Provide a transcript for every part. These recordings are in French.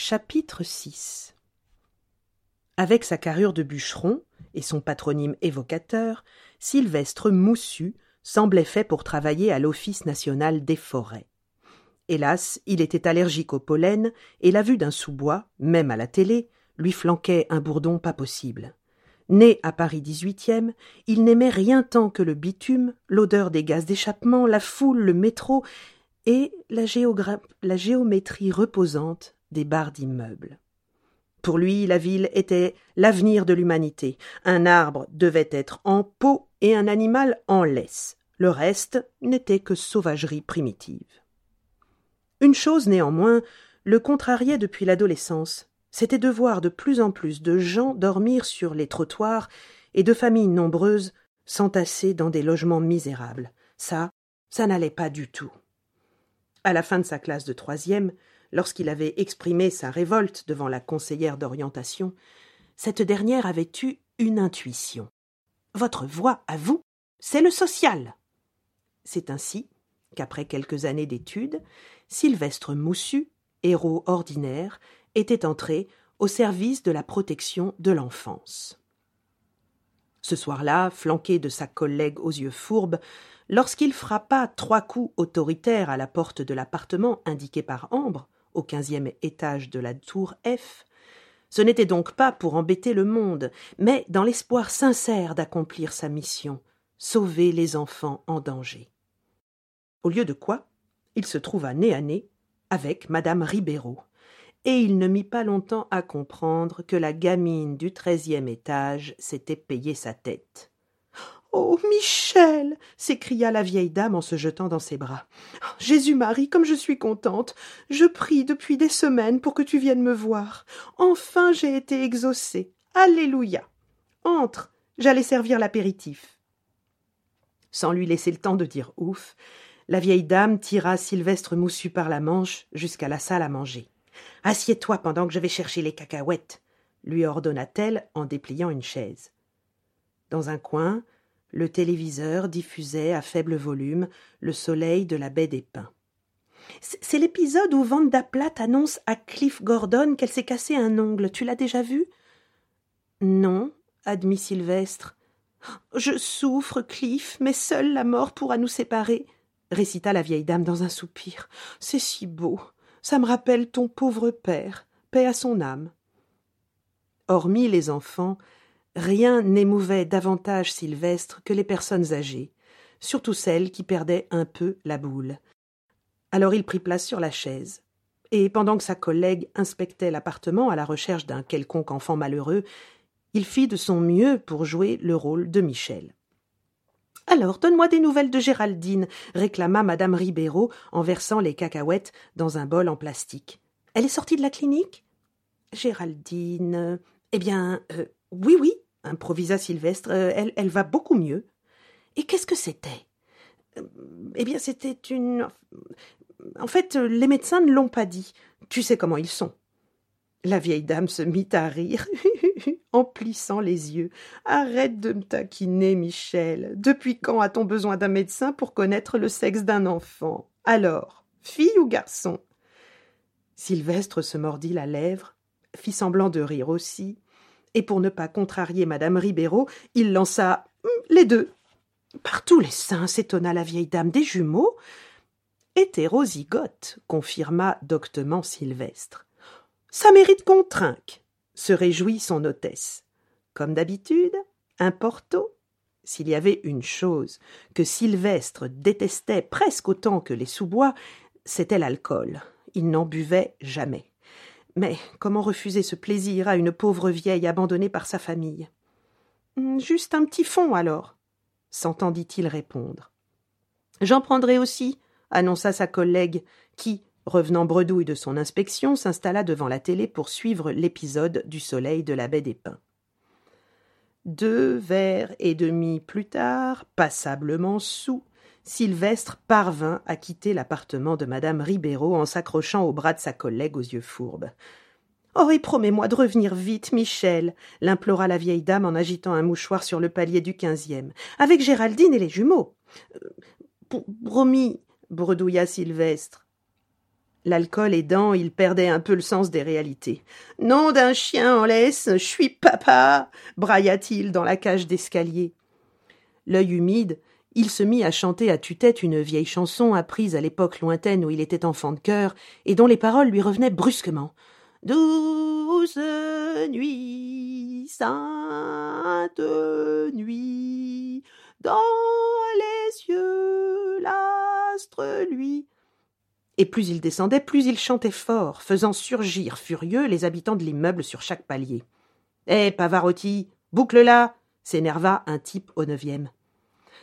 Chapitre 6 Avec sa carrure de bûcheron et son patronyme évocateur, Sylvestre Moussu semblait fait pour travailler à l'Office national des forêts. Hélas, il était allergique au pollen, et la vue d'un sous-bois, même à la télé, lui flanquait un bourdon pas possible. Né à Paris XVIIIe, il n'aimait rien tant que le bitume, l'odeur des gaz d'échappement, la foule, le métro et la, la géométrie reposante des barres d'immeubles. Pour lui, la ville était l'avenir de l'humanité. Un arbre devait être en pot et un animal en laisse. Le reste n'était que sauvagerie primitive. Une chose néanmoins le contrariait depuis l'adolescence, c'était de voir de plus en plus de gens dormir sur les trottoirs et de familles nombreuses s'entasser dans des logements misérables. Ça, ça n'allait pas du tout. À la fin de sa classe de troisième, lorsqu'il avait exprimé sa révolte devant la conseillère d'orientation, cette dernière avait eu une intuition. Votre voix, à vous, c'est le social. C'est ainsi qu'après quelques années d'études, Sylvestre Moussu, héros ordinaire, était entré au service de la protection de l'enfance. Ce soir-là, flanqué de sa collègue aux yeux fourbes, lorsqu'il frappa trois coups autoritaires à la porte de l'appartement indiqué par Ambre, au quinzième étage de la tour F, ce n'était donc pas pour embêter le monde, mais dans l'espoir sincère d'accomplir sa mission, sauver les enfants en danger. Au lieu de quoi, il se trouva nez à nez avec madame Ribeiro, et il ne mit pas longtemps à comprendre que la gamine du treizième étage s'était payé sa tête. Oh. Michel. s'écria la vieille dame en se jetant dans ses bras. Jésus Marie, comme je suis contente. Je prie depuis des semaines pour que tu viennes me voir. Enfin j'ai été exaucée. Alléluia. Entre. J'allais servir l'apéritif. Sans lui laisser le temps de dire ouf, la vieille dame tira Sylvestre Moussu par la manche jusqu'à la salle à manger. Assieds-toi pendant que je vais chercher les cacahuètes, lui ordonna-t-elle en dépliant une chaise. Dans un coin, le téléviseur diffusait à faible volume le soleil de la baie des Pins. C'est l'épisode où Vanda Platt annonce à Cliff Gordon qu'elle s'est cassé un ongle. Tu l'as déjà vu? Non, admit Sylvestre. Je souffre, Cliff, mais seule la mort pourra nous séparer, récita la vieille dame dans un soupir. C'est si beau. Ça me rappelle ton pauvre père, paix à son âme. Hormis les enfants, rien n'émouvait davantage Sylvestre que les personnes âgées, surtout celles qui perdaient un peu la boule. Alors il prit place sur la chaise, et pendant que sa collègue inspectait l'appartement à la recherche d'un quelconque enfant malheureux, il fit de son mieux pour jouer le rôle de Michel. Alors, donne-moi des nouvelles de Géraldine, réclama madame Ribeiro en versant les cacahuètes dans un bol en plastique. Elle est sortie de la clinique Géraldine. Eh bien, euh, oui, oui, improvisa Sylvestre. Euh, elle, va beaucoup mieux. Et qu'est-ce que c'était? Eh bien, c'était une. En fait, les médecins ne l'ont pas dit. Tu sais comment ils sont. La vieille dame se mit à rire, en plissant les yeux. Arrête de me taquiner, Michel. Depuis quand a-t-on besoin d'un médecin pour connaître le sexe d'un enfant? Alors, fille ou garçon? Sylvestre se mordit la lèvre, fit semblant de rire aussi, et pour ne pas contrarier madame Ribeiro, il lança hum, les deux. Par tous les saints, s'étonna la vieille dame des jumeaux. Hétérozygote, confirma doctement Sylvestre. Ça mérite qu'on trinque, se réjouit son hôtesse. Comme d'habitude, un porto. S'il y avait une chose que Sylvestre détestait presque autant que les sous-bois, c'était l'alcool. Il n'en buvait jamais. Mais comment refuser ce plaisir à une pauvre vieille abandonnée par sa famille? Hum, Juste un petit fond alors, s'entendit-il répondre. J'en prendrai aussi, annonça sa collègue, qui, revenant bredouille de son inspection, s'installa devant la télé pour suivre l'épisode du soleil de la baie des Pins. Deux verres et demi plus tard, passablement sous, Sylvestre parvint à quitter l'appartement de madame Ribeiro en s'accrochant au bras de sa collègue aux yeux fourbes. Oh, et promets-moi de revenir vite, Michel, l'implora la vieille dame en agitant un mouchoir sur le palier du quinzième, avec Géraldine et les jumeaux. Euh, promis, bredouilla Sylvestre. L'alcool aidant, il perdait un peu le sens des réalités. Nom d'un chien en laisse, je suis papa brailla-t-il dans la cage d'escalier. L'œil humide, il se mit à chanter à tue-tête une vieille chanson apprise à l'époque lointaine où il était enfant de cœur, et dont les paroles lui revenaient brusquement. Douce nuit, sainte nuit, dans les cieux l'astre lui. Et plus il descendait, plus il chantait fort, faisant surgir furieux les habitants de l'immeuble sur chaque palier. Eh, Pavarotti, boucle-la s'énerva un type au neuvième.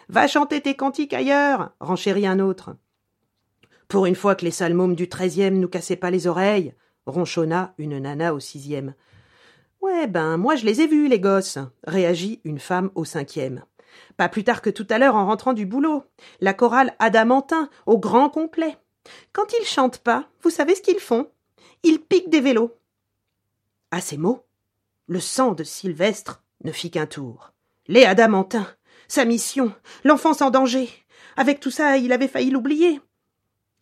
Va chanter tes cantiques ailleurs renchérit un autre. Pour une fois que les salmômes du treizième nous cassaient pas les oreilles ronchonna une nana au sixième. Ouais, ben, moi je les ai vus, les gosses, réagit une femme au cinquième. Pas plus tard que tout à l'heure en rentrant du boulot. La chorale Adamantin, au grand complet. Quand ils chantent pas, vous savez ce qu'ils font? Ils piquent des vélos. À ces mots, le sang de Sylvestre ne fit qu'un tour. Les Adamantins, sa mission, l'enfance en danger. Avec tout ça, il avait failli l'oublier.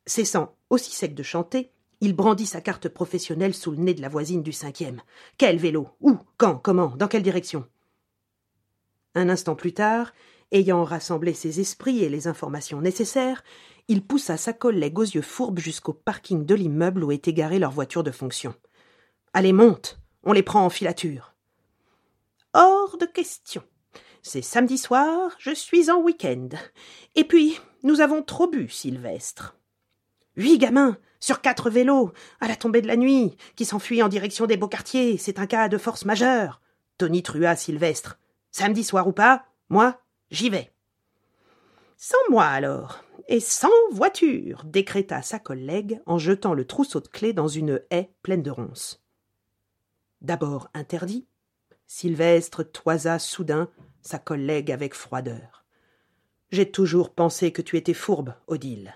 Cessant aussi sec de chanter, il brandit sa carte professionnelle sous le nez de la voisine du cinquième. Quel vélo? Où? Quand? Comment? Dans quelle direction? Un instant plus tard, ayant rassemblé ses esprits et les informations nécessaires, il poussa sa collègue aux yeux fourbes jusqu'au parking de l'immeuble où était garée leur voiture de fonction. Allez, monte On les prend en filature. Hors de question. C'est samedi soir, je suis en week-end. Et puis, nous avons trop bu, Sylvestre. Huit gamins, sur quatre vélos, à la tombée de la nuit, qui s'enfuient en direction des beaux quartiers, c'est un cas de force majeure. Tony trua Sylvestre. Samedi soir ou pas, moi, j'y vais. Sans moi alors, et sans voiture, décréta sa collègue en jetant le trousseau de clés dans une haie pleine de ronces. D'abord interdit, Sylvestre toisa soudain sa collègue avec froideur. J'ai toujours pensé que tu étais fourbe, Odile.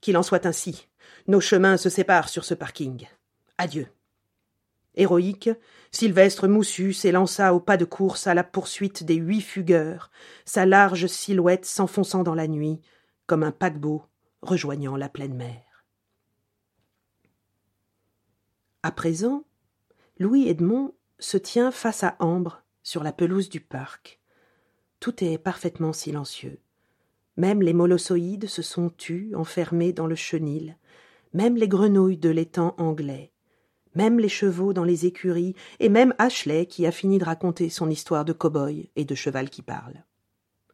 Qu'il en soit ainsi. Nos chemins se séparent sur ce parking. Adieu. Héroïque, Sylvestre Moussu s'élança au pas de course à la poursuite des huit fugueurs, sa large silhouette s'enfonçant dans la nuit, comme un paquebot rejoignant la pleine mer. À présent, Louis Edmond se tient face à Ambre sur la pelouse du parc. Tout est parfaitement silencieux. Même les molossoïdes se sont tus, enfermés dans le chenil, même les grenouilles de l'étang anglais, même les chevaux dans les écuries, et même Ashley qui a fini de raconter son histoire de cow-boy et de cheval qui parle.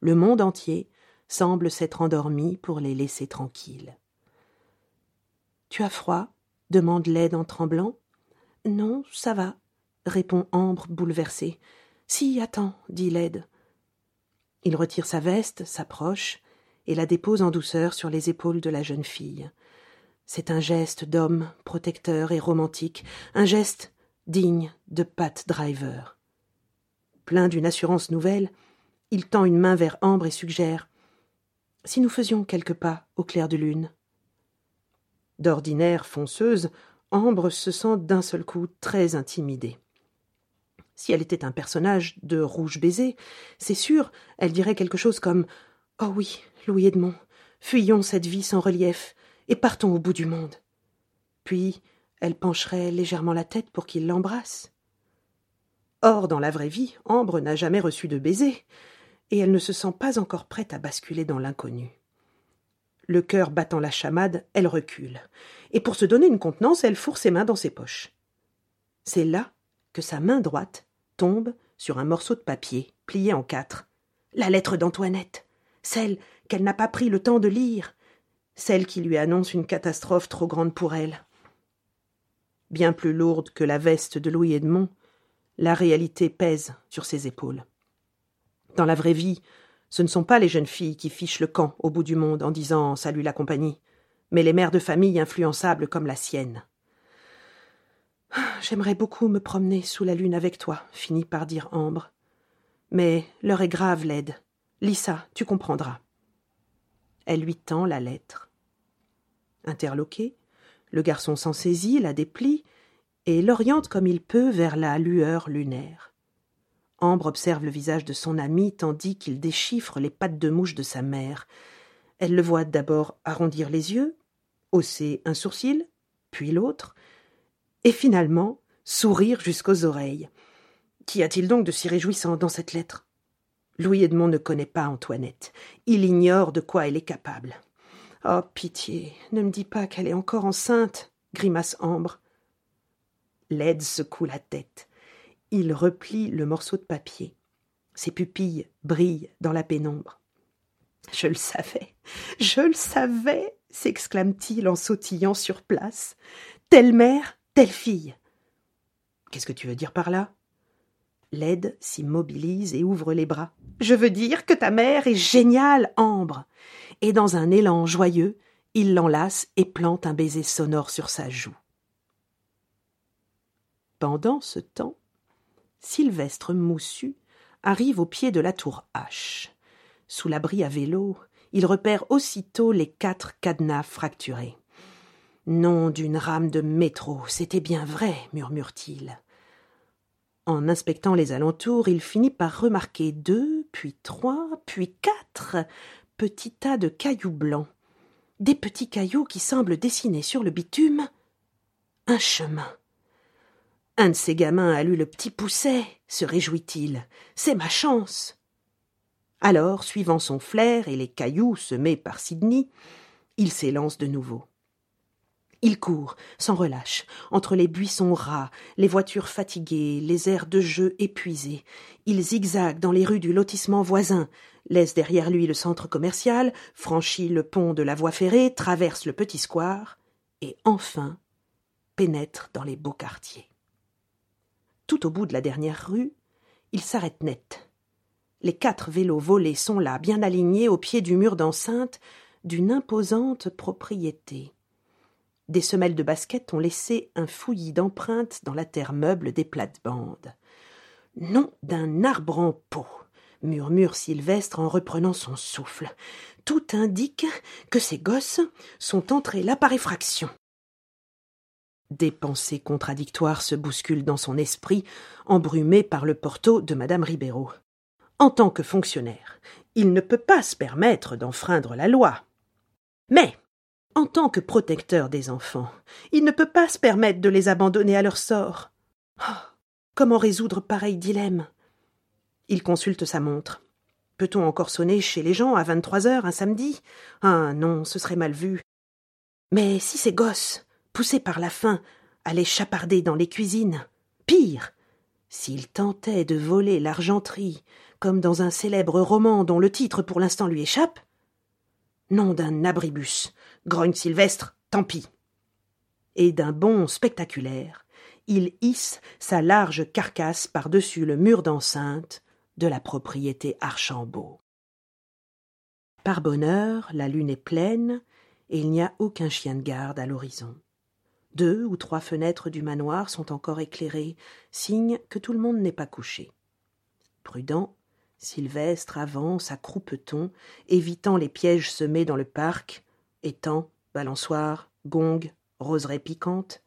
Le monde entier semble s'être endormi pour les laisser tranquilles. Tu as froid? demande Led en tremblant. Non, ça va, répond Ambre bouleversée. Si, attends, dit Led. Il retire sa veste, s'approche, et la dépose en douceur sur les épaules de la jeune fille. C'est un geste d'homme protecteur et romantique, un geste digne de Pat Driver. Plein d'une assurance nouvelle, il tend une main vers Ambre et suggère Si nous faisions quelques pas au clair de lune. D'ordinaire fonceuse, Ambre se sent d'un seul coup très intimidée. Si elle était un personnage de Rouge Baiser, c'est sûr, elle dirait quelque chose comme Oh oui, Louis Edmond, fuyons cette vie sans relief, et partons au bout du monde. Puis elle pencherait légèrement la tête pour qu'il l'embrasse. Or, dans la vraie vie, Ambre n'a jamais reçu de baiser, et elle ne se sent pas encore prête à basculer dans l'inconnu. Le cœur battant la chamade, elle recule, et pour se donner une contenance, elle fourre ses mains dans ses poches. C'est là que sa main droite tombe sur un morceau de papier, plié en quatre. La lettre d'Antoinette, celle qu'elle n'a pas pris le temps de lire, celle qui lui annonce une catastrophe trop grande pour elle. Bien plus lourde que la veste de Louis Edmond, la réalité pèse sur ses épaules. Dans la vraie vie, ce ne sont pas les jeunes filles qui fichent le camp au bout du monde en disant Salut la compagnie, mais les mères de famille influençables comme la sienne. J'aimerais beaucoup me promener sous la lune avec toi, finit par dire Ambre. Mais l'heure est grave, Led. Lisa, tu comprendras. Elle lui tend la lettre. Interloqué, le garçon s'en saisit, la déplie, et l'oriente comme il peut vers la lueur lunaire. Ambre observe le visage de son ami tandis qu'il déchiffre les pattes de mouche de sa mère. Elle le voit d'abord arrondir les yeux, hausser un sourcil, puis l'autre, et finalement sourire jusqu'aux oreilles. Qu'y a-t-il donc de si réjouissant dans cette lettre? Louis Edmond ne connaît pas Antoinette. Il ignore de quoi elle est capable. Oh, pitié, ne me dis pas qu'elle est encore enceinte, grimace Ambre. L'aide secoue la tête. Il replie le morceau de papier. Ses pupilles brillent dans la pénombre. Je le savais, je le savais, s'exclame-t-il en sautillant sur place. Telle mère, telle fille. Qu'est-ce que tu veux dire par là? L'aide s'immobilise et ouvre les bras. Je veux dire que ta mère est géniale, Ambre. Et dans un élan joyeux, il l'enlace et plante un baiser sonore sur sa joue. Pendant ce temps, Sylvestre Moussu arrive au pied de la tour H. Sous l'abri à vélo, il repère aussitôt les quatre cadenas fracturés. Nom d'une rame de métro, c'était bien vrai, murmure-t-il. En inspectant les alentours, il finit par remarquer deux, puis trois, puis quatre petits tas de cailloux blancs. Des petits cailloux qui semblent dessinés sur le bitume un chemin. Un de ces gamins a lu le petit pousset, se réjouit-il. C'est ma chance. Alors, suivant son flair et les cailloux semés par Sidney, il s'élance de nouveau. Il court, sans relâche, entre les buissons ras, les voitures fatiguées, les aires de jeu épuisées. Il zigzague dans les rues du lotissement voisin, laisse derrière lui le centre commercial, franchit le pont de la voie ferrée, traverse le petit square, et enfin pénètre dans les beaux quartiers tout au bout de la dernière rue, il s'arrête net. Les quatre vélos volés sont là, bien alignés au pied du mur d'enceinte d'une imposante propriété. Des semelles de basket ont laissé un fouillis d'empreintes dans la terre meuble des plates-bandes. Nom d'un arbre en pot, murmure Sylvestre en reprenant son souffle. Tout indique que ces gosses sont entrés là par effraction. Des pensées contradictoires se bousculent dans son esprit, embrumé par le porto de madame Ribeiro. En tant que fonctionnaire, il ne peut pas se permettre d'enfreindre la loi. Mais, en tant que protecteur des enfants, il ne peut pas se permettre de les abandonner à leur sort. Oh, comment résoudre pareil dilemme? Il consulte sa montre. Peut-on encore sonner chez les gens à vingt-trois heures un samedi? Ah non, ce serait mal vu. Mais si ces gosses poussé par la faim, allait chaparder dans les cuisines. Pire, s'il tentait de voler l'argenterie, comme dans un célèbre roman dont le titre pour l'instant lui échappe? Nom d'un abribus, grogne Sylvestre, tant pis. Et d'un bond spectaculaire, il hisse sa large carcasse par-dessus le mur d'enceinte de la propriété Archambault. Par bonheur, la lune est pleine et il n'y a aucun chien de garde à l'horizon. Deux ou trois fenêtres du manoir sont encore éclairées, signe que tout le monde n'est pas couché. Prudent, Sylvestre avance à croupeton, évitant les pièges semés dans le parc, étangs, balançoires, gongs, roseraie piquantes,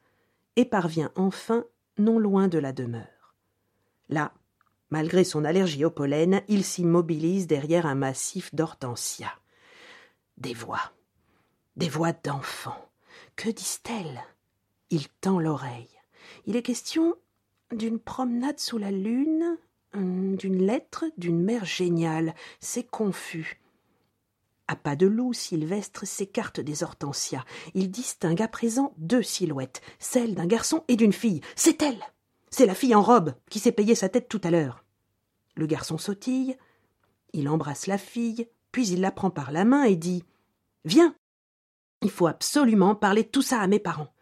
et parvient enfin non loin de la demeure. Là, malgré son allergie au pollen, il s'immobilise derrière un massif d'hortensias. Des voix, des voix d'enfants. Que disent-elles? Il tend l'oreille. Il est question d'une promenade sous la lune, hum, d'une lettre d'une mère géniale. C'est confus. À pas de loup, Sylvestre s'écarte des hortensias. Il distingue à présent deux silhouettes, celle d'un garçon et d'une fille. C'est elle C'est la fille en robe qui s'est payé sa tête tout à l'heure. Le garçon sautille, il embrasse la fille, puis il la prend par la main et dit Viens Il faut absolument parler tout ça à mes parents.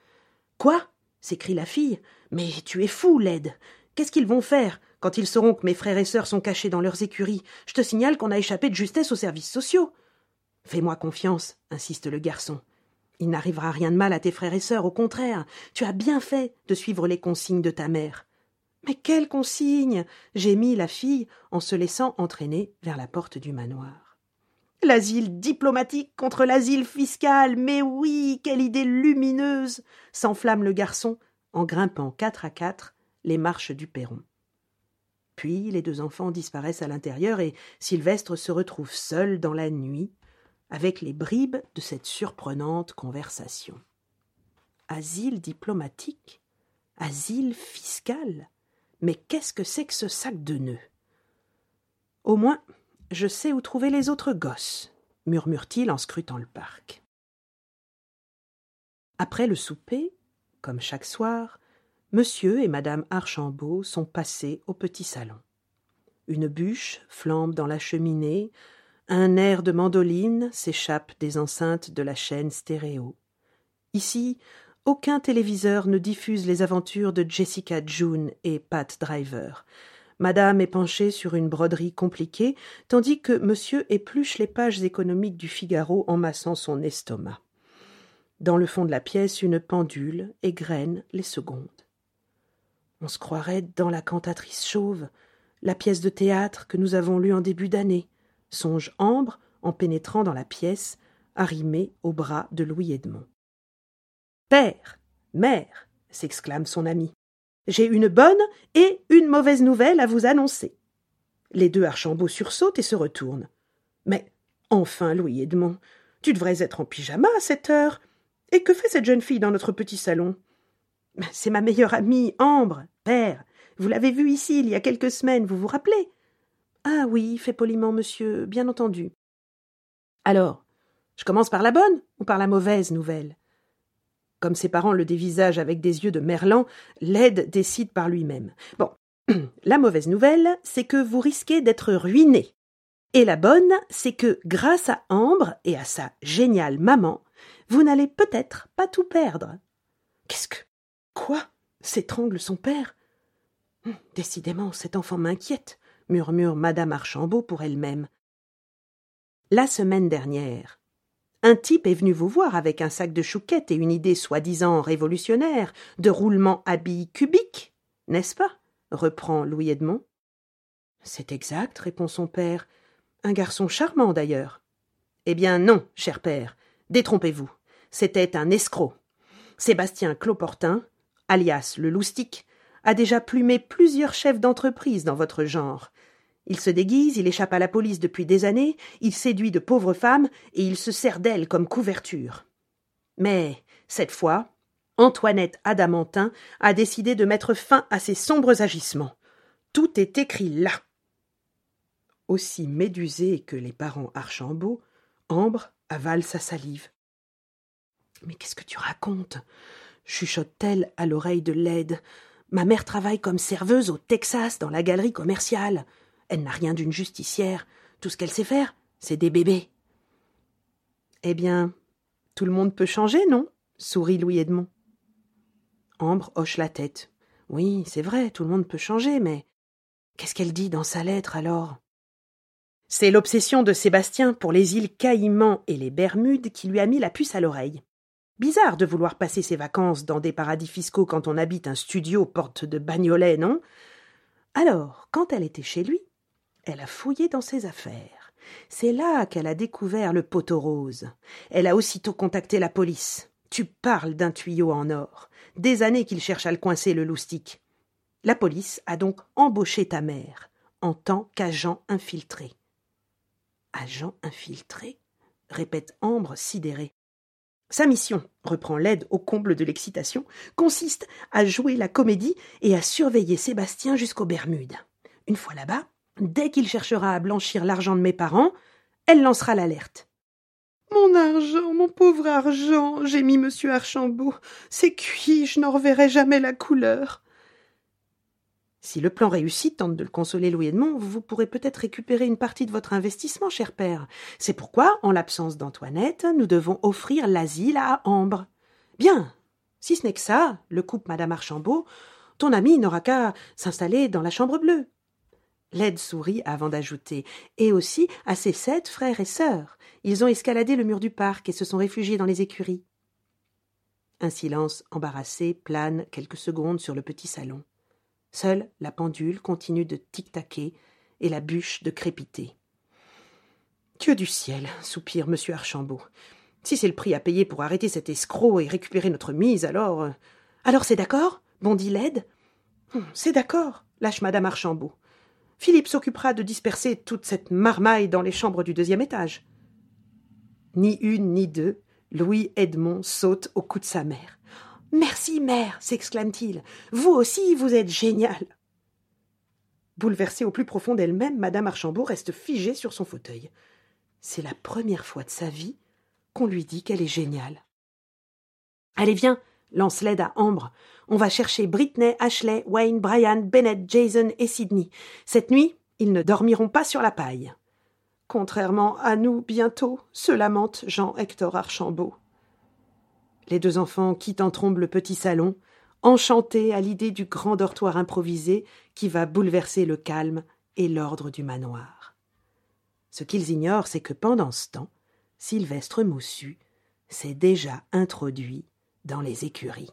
Quoi? s'écrie la fille. Mais tu es fou, Led. Qu'est-ce qu'ils vont faire quand ils sauront que mes frères et sœurs sont cachés dans leurs écuries? Je te signale qu'on a échappé de justesse aux services sociaux. Fais-moi confiance, insiste le garçon. Il n'arrivera rien de mal à tes frères et sœurs, au contraire. Tu as bien fait de suivre les consignes de ta mère. Mais quelles consignes? Gémit la fille en se laissant entraîner vers la porte du manoir. L'asile diplomatique contre l'asile fiscal. Mais oui, quelle idée lumineuse. s'enflamme le garçon en grimpant quatre à quatre les marches du perron. Puis les deux enfants disparaissent à l'intérieur et Sylvestre se retrouve seul dans la nuit avec les bribes de cette surprenante conversation. Asile diplomatique? Asile fiscal? Mais qu'est-ce que c'est que ce sac de nœuds? Au moins, je sais où trouver les autres gosses, murmure-t-il en scrutant le parc. Après le souper, comme chaque soir, monsieur et madame Archambault sont passés au petit salon. Une bûche flambe dans la cheminée, un air de mandoline s'échappe des enceintes de la chaîne stéréo. Ici, aucun téléviseur ne diffuse les aventures de Jessica June et Pat Driver. Madame est penchée sur une broderie compliquée, tandis que monsieur épluche les pages économiques du Figaro en massant son estomac. Dans le fond de la pièce, une pendule égrène les secondes. On se croirait dans la cantatrice chauve, la pièce de théâtre que nous avons lue en début d'année, songe Ambre en pénétrant dans la pièce, arrimée au bras de Louis Edmond. Père, mère, s'exclame son ami, j'ai une bonne et une mauvaise nouvelle à vous annoncer. Les deux Archambault sursautent et se retournent. Mais enfin, Louis Edmond, tu devrais être en pyjama à cette heure. Et que fait cette jeune fille dans notre petit salon C'est ma meilleure amie, Ambre, père. Vous l'avez vue ici il y a quelques semaines, vous vous rappelez? Ah oui, fait poliment monsieur, bien entendu. Alors, je commence par la bonne ou par la mauvaise nouvelle? Comme ses parents le dévisagent avec des yeux de merlan, Led décide par lui-même. Bon, la mauvaise nouvelle, c'est que vous risquez d'être ruiné. Et la bonne, c'est que grâce à Ambre et à sa géniale maman, vous n'allez peut-être pas tout perdre. Qu'est-ce que. Quoi s'étrangle son père? Hum, décidément, cet enfant m'inquiète, murmure madame Archambault pour elle-même. La semaine dernière, un type est venu vous voir avec un sac de chouquettes et une idée soi-disant révolutionnaire de roulement à billes cubiques, n'est-ce pas? reprend Louis Edmond. C'est exact, répond son père. Un garçon charmant d'ailleurs. Eh bien non, cher père, détrompez-vous. C'était un escroc. Sébastien Cloportin, alias le loustic, a déjà plumé plusieurs chefs d'entreprise dans votre genre, il se déguise, il échappe à la police depuis des années, il séduit de pauvres femmes et il se sert d'elles comme couverture. Mais, cette fois, Antoinette Adamantin a décidé de mettre fin à ses sombres agissements. Tout est écrit là. Aussi médusée que les parents Archambault, Ambre avale sa salive. Mais qu'est-ce que tu racontes? Chuchote-t-elle à l'oreille de Led. Ma mère travaille comme serveuse au Texas dans la galerie commerciale. Elle n'a rien d'une justicière. Tout ce qu'elle sait faire, c'est des bébés. Eh bien, tout le monde peut changer, non? sourit Louis Edmond. Ambre hoche la tête. Oui, c'est vrai, tout le monde peut changer, mais qu'est-ce qu'elle dit dans sa lettre alors? C'est l'obsession de Sébastien pour les îles Caïmans et les Bermudes qui lui a mis la puce à l'oreille. Bizarre de vouloir passer ses vacances dans des paradis fiscaux quand on habite un studio porte de Bagnolet, non? Alors, quand elle était chez lui, elle a fouillé dans ses affaires. C'est là qu'elle a découvert le poteau rose. Elle a aussitôt contacté la police. Tu parles d'un tuyau en or. Des années qu'il cherche à le coincer, le loustic. La police a donc embauché ta mère en tant qu'agent infiltré. Agent infiltré? répète Ambre sidérée. Sa mission, reprend Led au comble de l'excitation, consiste à jouer la comédie et à surveiller Sébastien jusqu'aux Bermudes. Une fois là-bas, Dès qu'il cherchera à blanchir l'argent de mes parents, elle lancera l'alerte. Mon argent, mon pauvre argent, gémit monsieur Archambault. C'est cuit, je n'en reverrai jamais la couleur. Si le plan réussit, tente de le consoler Louis Edmond, vous pourrez peut-être récupérer une partie de votre investissement, cher père. C'est pourquoi, en l'absence d'Antoinette, nous devons offrir l'asile à Ambre. Bien. Si ce n'est que ça, le coupe madame Archambault, ton ami n'aura qu'à s'installer dans la chambre bleue. Led sourit avant d'ajouter Et aussi à ses sept frères et sœurs. Ils ont escaladé le mur du parc et se sont réfugiés dans les écuries. Un silence embarrassé plane quelques secondes sur le petit salon. Seule la pendule continue de tic-taquer et la bûche de crépiter. Dieu du ciel, soupire M. Archambault. Si c'est le prix à payer pour arrêter cet escroc et récupérer notre mise, alors. Euh, alors c'est d'accord? Bondit Led. Hum, c'est d'accord, lâche Madame Archambault. Philippe s'occupera de disperser toute cette marmaille dans les chambres du deuxième étage. Ni une ni deux, Louis Edmond saute au cou de sa mère. Merci, mère, s'exclame-t-il. Vous aussi, vous êtes génial. Bouleversée au plus profond d'elle-même, Madame Archambault reste figée sur son fauteuil. C'est la première fois de sa vie qu'on lui dit qu'elle est géniale. Allez, viens, lance l'aide à Ambre. On va chercher Britney, Ashley, Wayne, Brian, Bennett, Jason et Sidney. Cette nuit, ils ne dormiront pas sur la paille. Contrairement à nous, bientôt, se lamente Jean-Hector Archambault. Les deux enfants quittent en trombe le petit salon, enchantés à l'idée du grand dortoir improvisé qui va bouleverser le calme et l'ordre du manoir. Ce qu'ils ignorent, c'est que pendant ce temps, Sylvestre Moussu s'est déjà introduit dans les écuries.